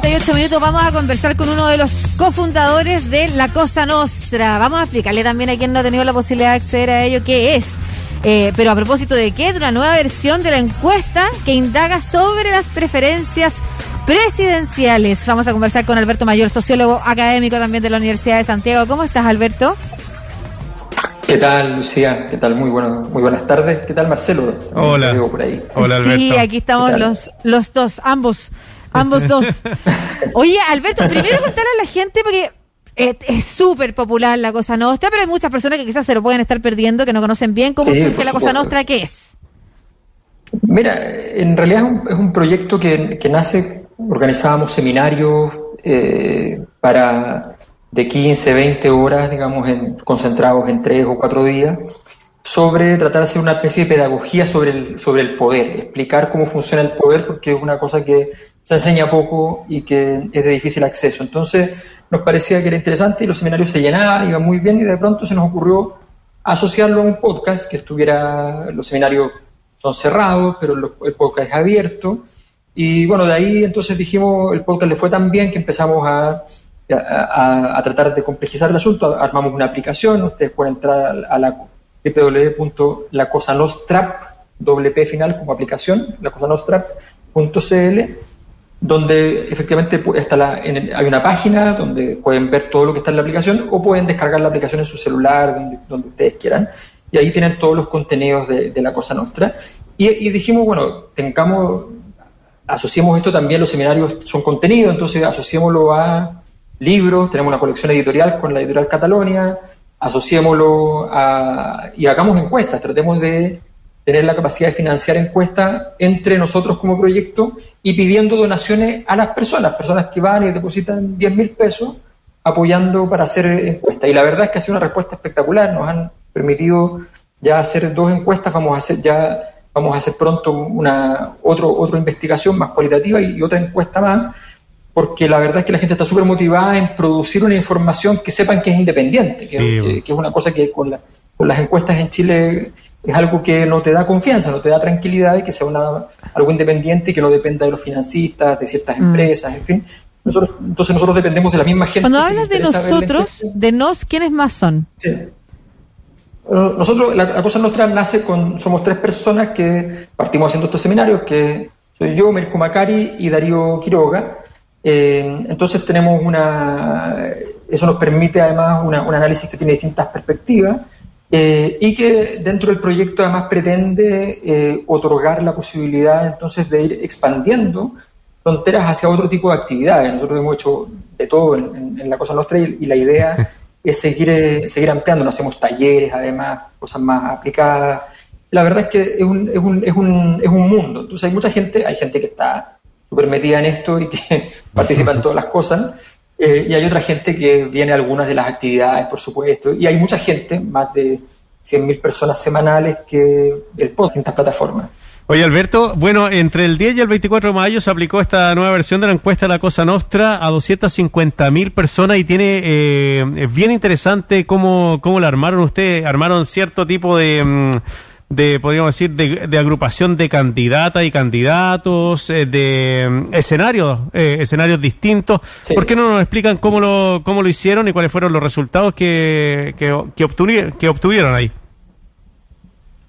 48 minutos vamos a conversar con uno de los cofundadores de La Cosa Nostra. Vamos a explicarle también a quien no ha tenido la posibilidad de acceder a ello qué es. Eh, pero a propósito de qué, de una nueva versión de la encuesta que indaga sobre las preferencias presidenciales. Vamos a conversar con Alberto Mayor, sociólogo académico también de la Universidad de Santiago. ¿Cómo estás, Alberto? ¿Qué tal, Lucía? ¿Qué tal? Muy, bueno, muy buenas tardes. ¿Qué tal, Marcelo? Hola. Por ahí. Hola, Alberto. Sí, aquí estamos los, los dos, ambos, ambos dos. Oye, Alberto, primero contarle a la gente, porque es súper popular la Cosa Nostra, pero hay muchas personas que quizás se lo pueden estar perdiendo, que no conocen bien cómo Sí, surge la Cosa. Nostra, ¿qué es? Mira, en realidad es un, es un proyecto que, que nace, organizábamos seminarios eh, para de 15, 20 horas, digamos, en- concentrados en tres o cuatro días, sobre tratar de hacer una especie de pedagogía sobre el, sobre el poder, explicar cómo funciona el poder, porque es una cosa que se enseña poco y que es de difícil acceso. Entonces nos parecía que era interesante y los seminarios se llenaban, iban muy bien y de pronto se nos ocurrió asociarlo a un podcast que estuviera, los seminarios son cerrados, pero el podcast es abierto. Y bueno, de ahí entonces dijimos, el podcast le fue tan bien que empezamos a, a, tratar de complejizar el asunto. Armamos una aplicación, ustedes pueden entrar a la www.lacosanostrap, doble P final como aplicación, lacosanostrap.cl, donde efectivamente está la, en hay una página donde pueden ver todo lo que está en la aplicación o pueden descargar la aplicación en su celular, donde, donde ustedes quieran, y ahí tienen todos los contenidos de, de la Cosa Nostra. Y, y dijimos, bueno, tengamos, asociemos esto también, los seminarios son contenido, entonces asociémoslo a libros, tenemos una colección editorial con la editorial Catalonia, asociémoslo a, y hagamos encuestas, tratemos de tener la capacidad de financiar encuestas entre nosotros como proyecto y pidiendo donaciones a las personas, personas que van y depositan 10 mil pesos apoyando para hacer encuestas. Y la verdad es que ha sido una respuesta espectacular, nos han permitido ya hacer dos encuestas, vamos a hacer ya vamos a hacer pronto una otro, otra investigación más cualitativa y, y otra encuesta más, porque la verdad es que la gente está súper motivada en producir una información que sepan que es independiente, que, Sí. que- que es una cosa que con, la- con las encuestas en Chile es algo que no te da confianza, no te da tranquilidad y que sea una, algo independiente y que no dependa de los financistas, de ciertas Mm. empresas, en fin. Nosotros, entonces nosotros dependemos de la misma gente. Cuando hablas de nosotros, de nos, ¿quiénes más son? Sí. Nosotros, la, la cosa nuestra nace con, somos tres personas que partimos haciendo estos seminarios, que soy yo, Mirko Macari y Darío Quiroga. Eh, entonces tenemos una, eso nos permite además una- un análisis que tiene distintas perspectivas eh, y que dentro del proyecto además pretende eh, otorgar la posibilidad entonces de ir expandiendo fronteras hacia otro tipo de actividades. Nosotros hemos hecho de todo en, en- en la cosa nuestra y, y la idea es seguir, eh, seguir ampliando. Nos hacemos talleres, además, cosas más aplicadas. La verdad es que es un, es un, es un, es un mundo. Entonces hay mucha gente, hay gente que está súper metida en esto y que participa en todas las cosas. Eh, y hay otra gente que viene a algunas de las actividades, por supuesto. Y hay mucha gente, más de 100.000 personas semanales, que el podcast en estas plataformas. Oye, Alberto, bueno, entre el 10 y el 24 de mayo se aplicó esta nueva versión de la encuesta la Cosa Nostra a 250 mil personas y tiene, eh, es bien interesante cómo, cómo la armaron ustedes. Armaron cierto tipo de, mm, de podríamos decir, de, de agrupación de candidatas y candidatos, eh, de mm, escenarios, eh, escenarios distintos. Sí. ¿Por qué no nos explican cómo lo, cómo lo hicieron y cuáles fueron los resultados que, que, que, obtuvi- que obtuvieron ahí?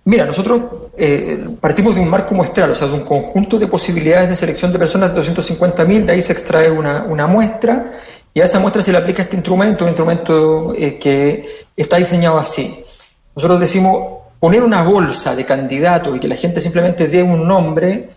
Mira, nosotros eh, partimos de un marco muestral, o sea, de un conjunto de posibilidades de selección de personas de 250.000, de ahí se extrae una, una muestra y a esa muestra se le aplica este instrumento, un instrumento eh, que está diseñado así. Nosotros decimos, poner una bolsa de candidatos y que la gente simplemente dé un nombre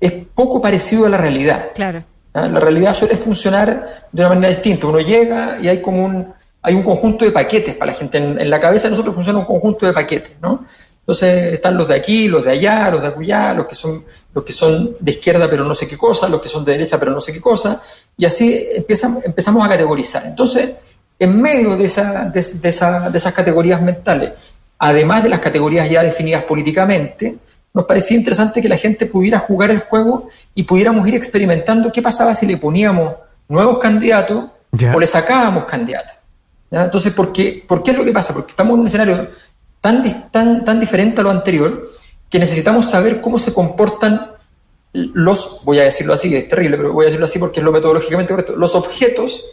es poco parecido a la realidad. Claro. ¿ah? La realidad suele funcionar de una manera distinta. Uno llega y hay como un, hay un conjunto de paquetes para la gente. En, en la cabeza de nosotros funciona un conjunto de paquetes, ¿no? Entonces están los de aquí, los de allá, los de acullá, los que son, los que son de izquierda pero no sé qué cosa, los que son de derecha pero no sé qué cosa, y así empezamos, empezamos a categorizar. Entonces, en medio de, esa, de, de esa- de esas categorías mentales, además de las categorías ya definidas políticamente, nos parecía interesante que la gente pudiera jugar el juego y pudiéramos ir experimentando qué pasaba si le poníamos nuevos candidatos o le sacábamos candidatos. ¿ya? Entonces, ¿por qué, ¿por qué es lo que pasa? Porque estamos en un escenario tan, tan, tan diferente a lo anterior que necesitamos saber cómo se comportan los, voy a decirlo así, es terrible, pero voy a decirlo así porque es lo metodológicamente correcto, los objetos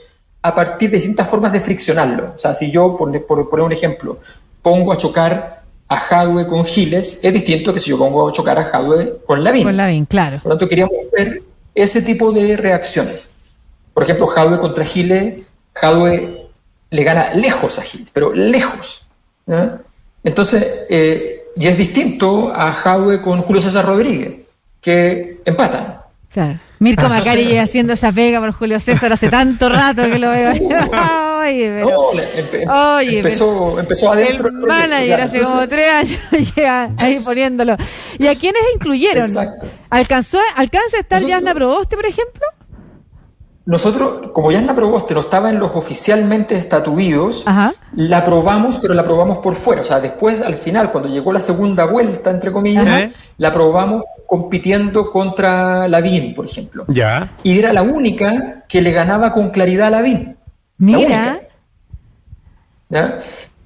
a partir de distintas formas de friccionarlo. O sea, si yo, por, poner un ejemplo, pongo a chocar a Hadwe con Giles, es distinto que si yo pongo a chocar a Hadwe con Lavín. Con Lavín, claro. Por lo tanto, queríamos ver ese tipo de reacciones. Por ejemplo, Hadwe contra Giles, Hadwe le gana lejos a Giles, pero lejos. Entonces, eh, y es distinto a Hadwe con Julio César Rodríguez, que empatan. Claro. Mirko Macari haciendo esa pega por Julio César hace tanto rato que lo veo. Oye, oye, empezó, empezó adentro. El, manager hace como tres años ahí poniéndolo. ¿Y a quiénes incluyeron? Exacto. ¿Alcanzó, ¿Alcanza a estar Yasna Proboste, por ejemplo? Nosotros, como Yasna Proboste no estaba en los oficialmente estatuidos, la probamos, pero la probamos por fuera. O sea, después, al final, cuando llegó la segunda vuelta, entre comillas, la probamos compitiendo contra Lavín, por ejemplo. Ya. Y era la única que le ganaba con claridad a Lavín. Mira. ¿Ya?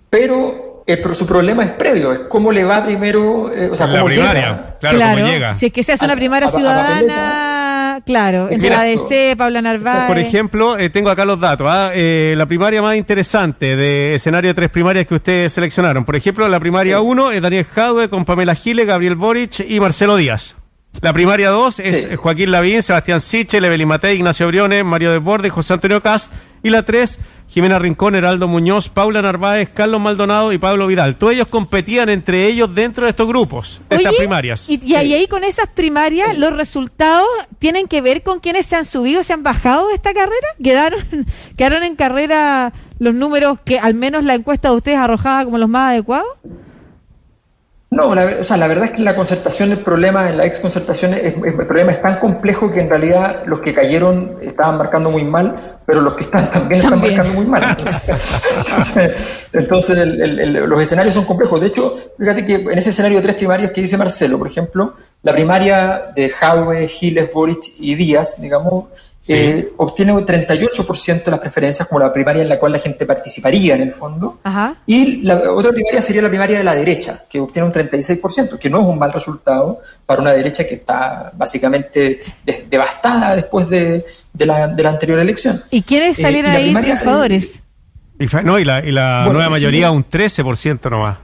Pero, su problema es previo, es cómo le va primero, eh, o sea, cómo llega. Claro, cómo llega. Si es que se hace una primaria ciudadana, claro, en la ADC, Paula Narváez. Por ejemplo, eh, tengo acá los datos. ¿ah? Eh, la primaria más interesante de escenario de tres primarias que ustedes seleccionaron. Por ejemplo, la primaria 1 es Daniel Jadwe con Pamela Giles, Gabriel Boric y Marcelo Díaz. La primaria 2 es Joaquín Lavín, Sebastián Sichel, Evelyn Matei, Ignacio Briones, Mario Desbordes, José Antonio Cast. Y la 3, Jimena Rincón, Heraldo Muñoz, Paula Narváez, Carlos Maldonado y Pablo Vidal. Todos ellos competían entre ellos dentro de estos grupos, estas primarias. Y, ahí con esas primarias, los resultados tienen que ver con quienes se han subido, se han bajado de esta carrera. ¿Quedaron, quedaron en carrera los números que al menos la encuesta de ustedes arrojaba como los más adecuados? No, la, o sea, la verdad es que en la concertación el problema, en la ex concertación, es, el problema es tan complejo que en realidad los que cayeron estaban marcando muy mal, pero los que están también, están marcando muy mal. Entonces, los escenarios son complejos. De hecho, fíjate que en ese escenario de tres primarias que dice Marcelo, por ejemplo, la primaria de Jadwe, Giles, Boric y Díaz, digamos, eh, obtiene un 38% de las preferencias como la primaria en la cual la gente participaría en el fondo. Y la otra primaria sería la primaria de la derecha, que obtiene un 36%, que no es un mal resultado para una derecha que está básicamente devastada después de, la, anterior elección. ¿Y quiénes eh, salieron ahí triunfadores? Y, no, y la, nueva mayoría un 13% nomás.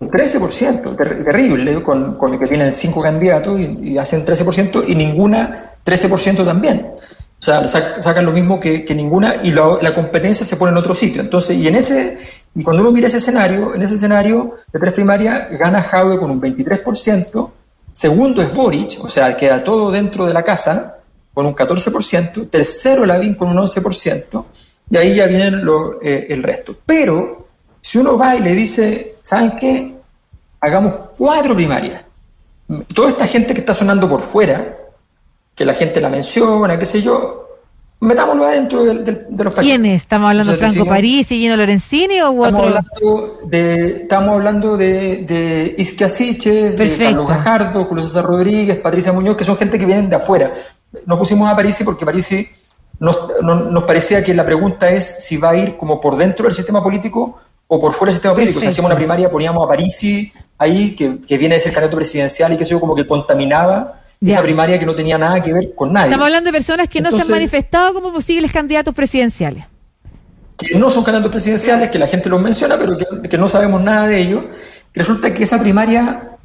Un 13%, terrible, con, con que tienen cinco candidatos y, hacen 13% y ninguna 13% también. O sea, sacan lo mismo que, ninguna y la, competencia se pone en otro sitio. Entonces, y en ese, y cuando uno mira ese escenario, en ese escenario de tres primarias, gana Jaude con un 23%, segundo es Boric, o sea, queda todo dentro de la casa, con un 14%, tercero Lavín con un 11%, y ahí ya vienen eh, el resto. Pero, si uno va y le dice, ¿saben qué? Hagamos cuatro primarias. Toda esta gente que está sonando por fuera, que la gente la menciona, qué sé yo, metámoslo adentro de, de, los ¿Quiénes? ¿Estamos hablando de Franco París y Gino Lorenzini o estamos Hablando de, estamos hablando de, de Isquia Siches, de Carlos Gajardo, Julio César Rodríguez, Patricia Muñoz, que son gente que vienen de afuera. Nos pusimos a París porque París nos, nos, parecía que la pregunta es si va a ir como por dentro del sistema político o por fuera del sistema político. Si hacíamos una primaria, poníamos a Parisi ahí, que, que viene de ser candidato presidencial y que se como que contaminaba esa primaria que no tenía nada que ver con nadie. Estamos hablando de personas que no se han manifestado como posibles candidatos presidenciales. Que no son candidatos presidenciales, que la gente los menciona, pero que, no sabemos nada de ellos. Resulta que esa primaria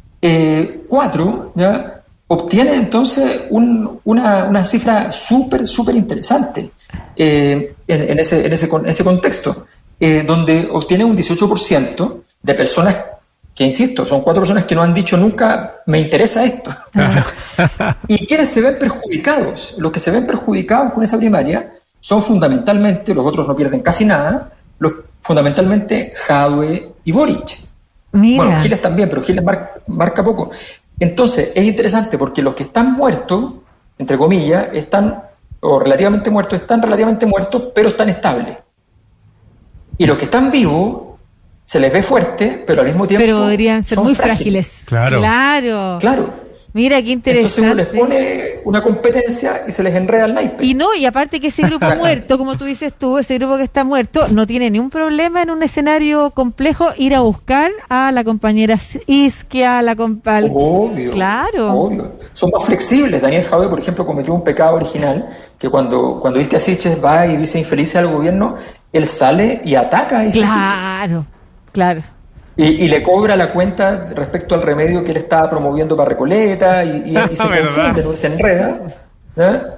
4 eh, obtiene entonces una, cifra súper, súper interesante eh, en, ese, en, ese, en, ese, contexto, eh, donde obtiene un 18% de personas que insisto, son cuatro personas que no han dicho nunca, me interesa esto. y quienes se ven perjudicados, los que se ven perjudicados con esa primaria son fundamentalmente, los otros no pierden casi nada, los, fundamentalmente Jadwe y Boric. Bueno, Giles también, pero Giles marca, poco. Entonces, es interesante porque los que están muertos, entre comillas, están, o relativamente muertos, están relativamente muertos, pero están estables. Y los que están vivos se les ve fuerte, pero al mismo tiempo. Pero podrían ser muy frágiles. Claro. Claro. Claro. Mira qué interesante. Entonces uno les pone una competencia y se les enreda el naipe. Y no, y aparte que ese grupo muerto, como tú dices tú, ese grupo que está muerto, no tiene ni un problema en un escenario complejo ir a buscar a la compañera Isquia, a la compañera... Obvio. Claro. Obvio. Son más flexibles. Daniel Jaude, por ejemplo, cometió un pecado original que cuando, cuando Isquia Siches va y dice infeliz al gobierno, él sale y ataca a Isquia Claro, claro. Y, le cobra la cuenta respecto al remedio que él estaba promoviendo para Recoleta y, y, se confunde, se enreda.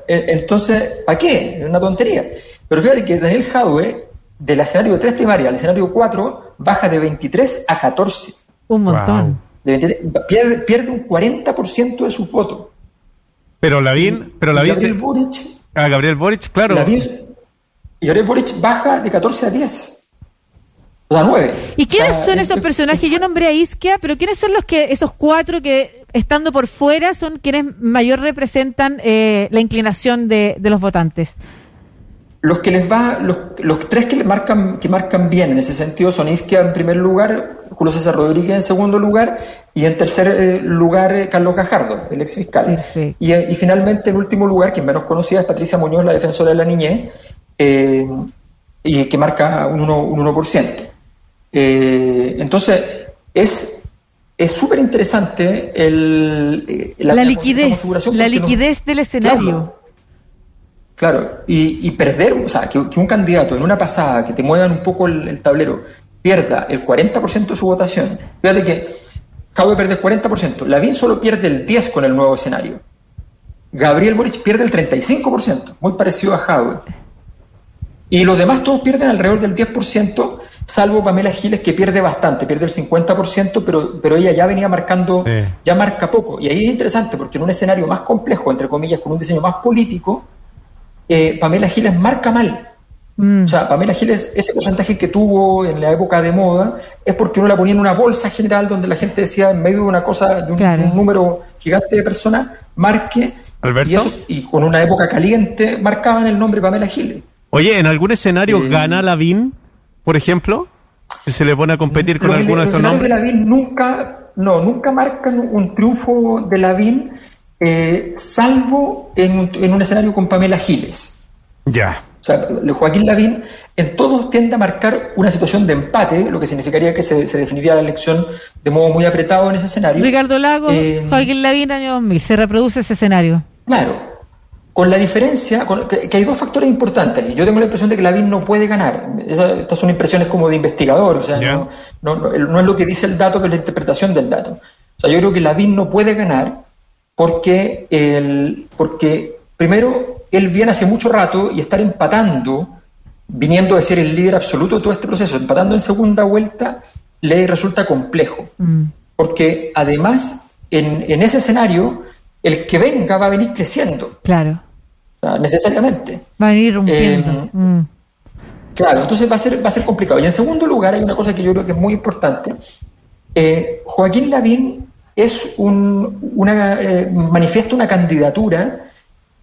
Entonces, ¿para qué? Es una tontería. Pero fíjate que Daniel Jadwe, del escenario de 3 primaria al escenario 4, baja de 23 a 14. Un montón. pierde, pierde, un 40% de sus votos. Pero Lavín, pero Lavín Gabriel Boric. Ah, Gabriel Boric, claro. Y Gabriel Boric baja de 14 a 10. O sea, ¿Y quiénes son esos personajes? Yo nombré a Isquia, pero ¿quiénes son los que, esos cuatro que, estando por fuera, son quienes mayor representan eh, la inclinación de, los votantes? Los que les va, los, los tres que marcan, que marcan bien en ese sentido son Isquia en primer lugar, Julio César Rodríguez en segundo lugar y en tercer eh, lugar eh, Carlos Gajardo, el ex fiscal. Y, y, finalmente en último lugar, quien menos conocida es Patricia Muñoz, la defensora de la niñez, y que marca un 1%. Un 1%. Eh, entonces, es es súper interesante el, eh, la, liquidez, la liquidez del escenario. Claro, y, perder, o sea, que, un candidato en una pasada que te muevan un poco el, tablero pierda el 40% de su votación, fíjate que acabo de perder el 40%, Lavín solo pierde el 10% con el nuevo escenario. Gabriel Boric pierde el 35%, muy parecido a Jadwe. Y los demás todos pierden alrededor del 10%, salvo Pamela Giles que pierde bastante, pierde el 50%, pero, pero ella ya venía marcando, ya marca poco. Y ahí es interesante porque en un escenario más complejo, entre comillas, con un diseño más político, eh, Pamela Giles marca mal. Mm. O sea, Pamela Giles, ese porcentaje que tuvo en la época de moda, es porque uno la ponía en una bolsa general donde la gente decía, en medio de una cosa, de un, número gigante de personas, marque. Y, y con una época caliente, marcaban el nombre Pamela Giles. Oye, ¿en algún escenario eh, gana Lavín? por ejemplo? Si se le pone a competir con alguno de estos nombres. de Lavín nunca, no, nunca marcan un triunfo de Lavín, eh, salvo en un, escenario con Pamela Giles. Ya. O sea, Joaquín Lavín en todos tiende a marcar una situación de empate, lo que significaría que se, definiría la elección de modo muy apretado en ese escenario. Ricardo Lago, eh, Joaquín Lavín, año 2000, se reproduce ese escenario. Claro, con la diferencia, que, hay dos factores importantes. Yo tengo la impresión de que Lavín no puede ganar. estas son impresiones como de investigador, o sea, no, no, es lo que dice el dato, que es la interpretación del dato. O sea, yo creo que Lavín no puede ganar porque, el, porque primero, él viene hace mucho rato y estar empatando, viniendo de ser el líder absoluto de todo este proceso, empatando en segunda vuelta, le resulta complejo. Mm. Porque además, en, en ese escenario, el que venga va a venir creciendo. Claro necesariamente. Va a ir rompiendo. Eh, mm. Claro, entonces va a, ser, va a ser complicado. Y en segundo lugar, hay una cosa que yo creo que es muy importante. Eh, Joaquín Lavín es un, una, eh, manifiesta una candidatura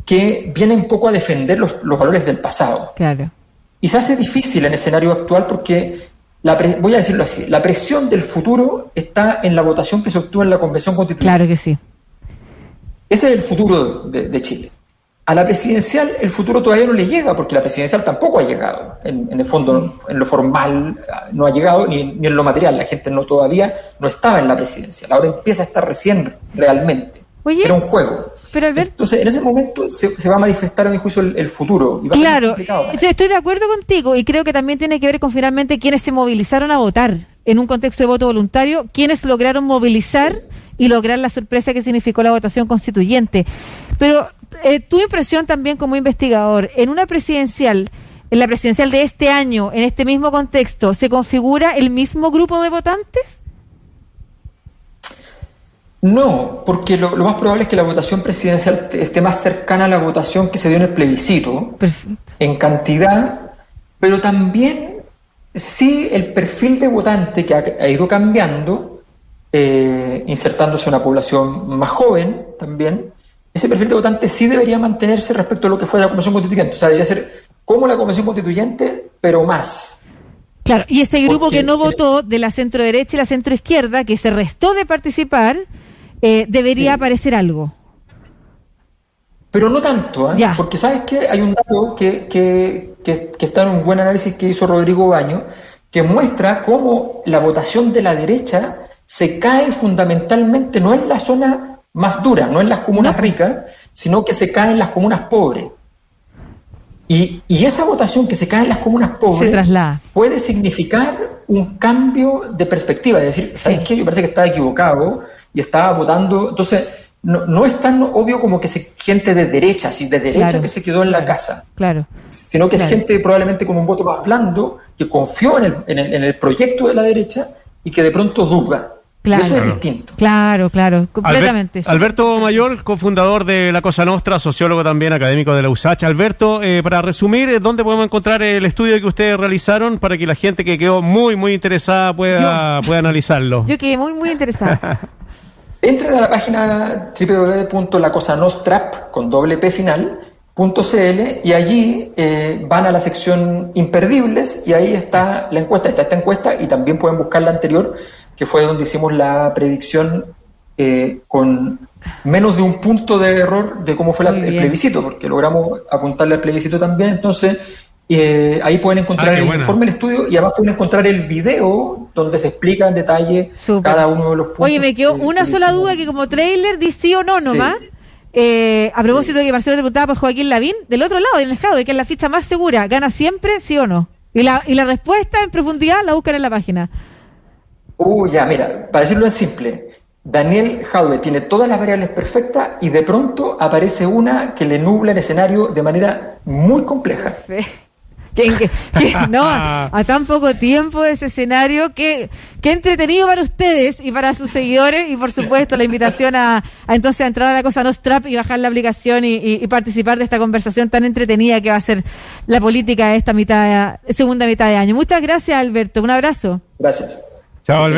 que viene un poco a defender los, valores del pasado. Claro. Y se hace difícil en el escenario actual porque, la voy a decirlo así, la presión del futuro está en la votación que se obtuvo en la Convención Constitucional. Claro que sí. Ese es el futuro de Chile. A la presidencial el futuro todavía no le llega, porque la presidencial tampoco ha llegado. En, el fondo, en lo formal no ha llegado, ni, en lo material. La gente no todavía no estaba en la presidencial. Ahora empieza a estar recién realmente. Era un juego. Pero Entonces, en ese momento se, va a manifestar, a mi juicio, el, futuro. claro, estoy de acuerdo contigo y creo que también tiene que ver con finalmente quienes se movilizaron a votar en un contexto de voto voluntario, quienes lograron movilizar y lograr la sorpresa que significó la votación constituyente. Pero eh, tu impresión también como investigador, en una presidencial, en la presidencial de este año, en este mismo contexto, ¿se configura el mismo grupo de votantes? No, porque lo, más probable es que la votación presidencial esté más cercana a la votación que se dio en el plebiscito, en cantidad, pero también sí el perfil de votante que ha, ido cambiando, eh, insertándose una población más joven también, ese perfil de votante sí debería mantenerse respecto a lo que fue la Convención Constituyente. O sea, debería ser como la Convención Constituyente, pero más. Claro, y ese grupo que no votó de la centro derecha y la centro izquierda, que se restó de participar, eh, debería aparecer algo. Pero no tanto, ¿eh? porque sabes que hay un dato que, que, que, que, está en un buen análisis que hizo Rodrigo Baño, que muestra cómo la votación de la derecha se cae fundamentalmente no en la zona más dura, no en las comunas ricas, sino que se cae en las comunas pobres. Y, y, esa votación que se cae en las comunas pobres puede significar un cambio de perspectiva. Es decir, ¿sabes qué? Yo parece que estaba equivocado y estaba votando. Entonces, no, no es tan obvio como que es gente de derecha, así de derecha que se quedó en la casa. Claro. Sino que es gente probablemente con un voto más blando, que confió en el, en el, en el proyecto de la derecha y que de pronto duda. Claro. Eso es distinto. Claro, claro, completamente. Alberto Mayor, cofundador de La Cosa Nostra, sociólogo también, académico de la USACH. Alberto, eh, para resumir, ¿dónde podemos encontrar el estudio que ustedes realizaron para que la gente que quedó muy, muy interesada pueda, pueda analizarlo? Yo quedé muy, muy interesada. Entren a la página www.lacosanostrap con doble P final .cl y allí eh, van a la sección imperdibles y ahí está la encuesta, está esta encuesta y también pueden buscar la anterior que fue donde hicimos la predicción eh, con menos de un punto de error de cómo fue la, el plebiscito, porque logramos apuntarle al plebiscito también. Entonces, eh, ahí pueden encontrar ah, el informe del estudio y además pueden encontrar el video donde se explica en detalle cada uno de los puntos. Oye, me quedó una sola duda que como trailer dice sí o no nomás. Eh, a propósito de que Marcelo te preguntaba por Joaquín Lavín, del otro lado, en el Jado, que es la ficha más segura, ¿gana siempre, sí o no? Y la, y la respuesta en profundidad la buscan en la página. Uh, ya, mira, para decirlo en simple, Daniel Jaude tiene todas las variables perfectas y de pronto aparece una que le nubla el escenario de manera muy compleja. no, a tan poco tiempo de ese escenario, que, qué entretenido para ustedes y para sus seguidores y por supuesto la invitación a, entonces a entrar a la cosa Nostrap y bajar la aplicación y, participar de esta conversación tan entretenida que va a ser la política de esta mitad, segunda mitad de año. Muchas gracias Alberto, un abrazo. Gracias. Chao, Alberto.